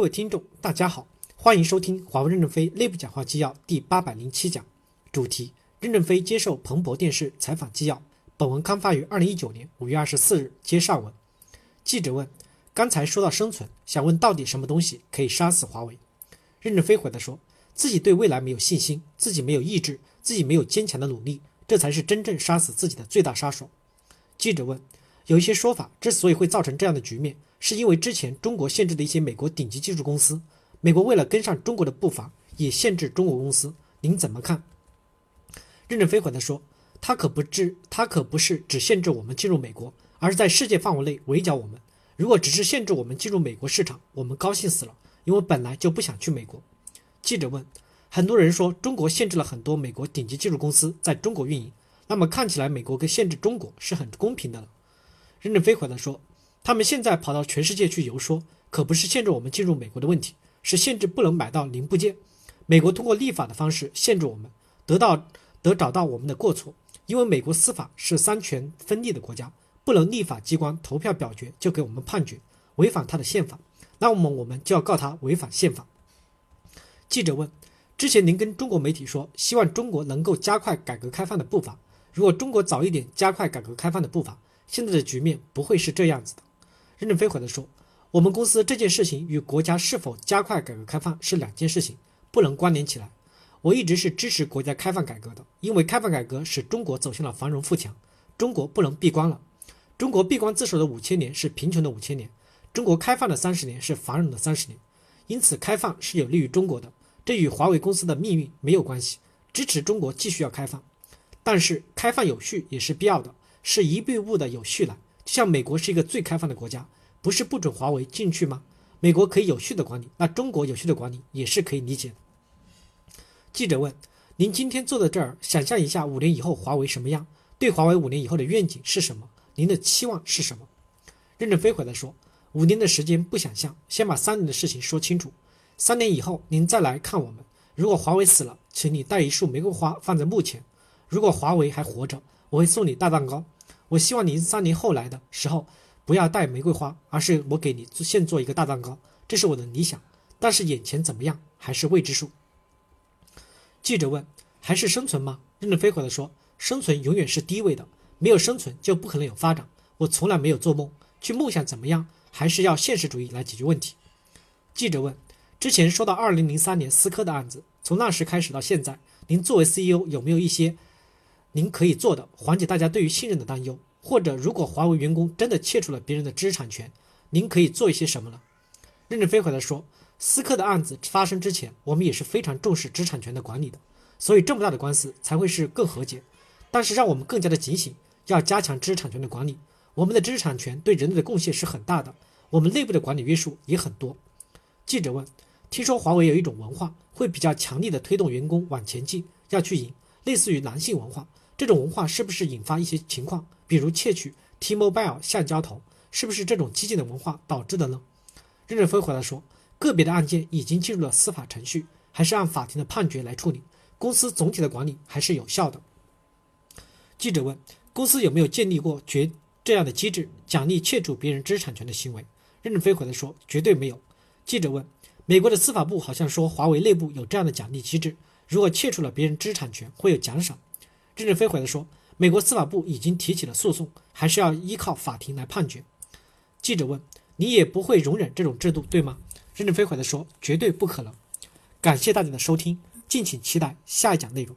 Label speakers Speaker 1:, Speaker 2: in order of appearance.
Speaker 1: 各位听众，大家好，欢迎收听华为任正非内部讲话纪要第八百零七讲，主题：任正非接受彭博电视采访纪要。本文刊发于二零一九年五月二十四日。接上文，记者问：刚才说到生存，想问到底什么东西可以杀死华为？任正非回答说：自己对未来没有信心，自己没有意志，自己没有坚强的努力，这才是真正杀死自己的最大杀手。记者问：有一些说法之所以会造成这样的局面。是因为之前中国限制的一些美国顶级技术公司，美国为了跟上中国的步伐，也限制中国公司，您怎么看？任正非回答说：“他可不只，他可不是只限制我们进入美国，而是在世界范围内围剿我们。如果只是限制我们进入美国市场，我们高兴死了，因为本来就不想去美国。”记者问：“很多人说中国限制了很多美国顶级技术公司在中国运营，那么看起来美国跟限制中国是很公平的了？”任正非回答说。他们现在跑到全世界去游说，可不是限制我们进入美国的问题，是限制不能买到零部件。美国通过立法的方式限制我们，得到得找到我们的过错。因为美国司法是三权分立的国家，不能立法机关投票表决就给我们判决，违反他的宪法，那么我们就要告他违反宪法。记者问：之前您跟中国媒体说，希望中国能够加快改革开放的步伐，如果中国早一点加快改革开放的步伐，现在的局面不会是这样子的。任正非回答说：“我们公司这件事情与国家是否加快改革开放是两件事情，不能关联起来。我一直是支持国家开放改革的，因为开放改革使中国走向了繁荣富强。中国不能闭关了。中国闭关自守的五千年是贫穷的五千年，中国开放的三十年是繁荣的三十年。因此，开放是有利于中国的，这与华为公司的命运没有关系。支持中国继续要开放，但是开放有序也是必要的，是一步步的有序来。”像美国是一个最开放的国家，不是不准华为进去吗？美国可以有序的管理，那中国有序的管理也是可以理解的。记者问：“您今天坐在这儿，想象一下五年以后华为什么样？对华为五年以后的愿景是什么？您的期望是什么？”任正非回来说：“五年的时间不想象，先把三年的事情说清楚。三年以后您再来看我们。如果华为死了，请你带一束玫瑰花放在墓前；如果华为还活着，我会送你大蛋糕。”我希望您三年后来的时候，不要带玫瑰花，而是我给你现做一个大蛋糕，这是我的理想。但是眼前怎么样还是未知数。记者问：“还是生存吗？”任正非回答说：“生存永远是第一位的，没有生存就不可能有发展。我从来没有做梦，去梦想怎么样，还是要现实主义来解决问题。”记者问：“之前说到二零零三年思科的案子，从那时开始到现在，您作为 CEO 有没有一些？”您可以做的缓解大家对于信任的担忧，或者如果华为员工真的窃取了别人的知识产权，您可以做一些什么呢？任正非回答说：“思科的案子发生之前，我们也是非常重视知识产权的管理的，所以这么大的官司才会是更和解。但是让我们更加的警醒，要加强知识产权的管理。我们的知识产权对人类的贡献是很大的，我们内部的管理约束也很多。”记者问：“听说华为有一种文化，会比较强力的推动员工往前进，要去赢，类似于男性文化。”这种文化是不是引发一些情况，比如窃取 T-Mobile 橡胶头，是不是这种激进的文化导致的呢？任正非回答说，个别的案件已经进入了司法程序，还是按法庭的判决来处理。公司总体的管理还是有效的。记者问，公司有没有建立过绝这样的机制，奖励窃取别人知识产权的行为？任正非回答说，绝对没有。记者问，美国的司法部好像说华为内部有这样的奖励机制，如果窃取了别人知识产权会有奖赏。任正非回答说：“美国司法部已经提起了诉讼，还是要依靠法庭来判决。”记者问：“你也不会容忍这种制度，对吗？”任正非回答说：“绝对不可能。”感谢大家的收听，敬请期待下一讲内容。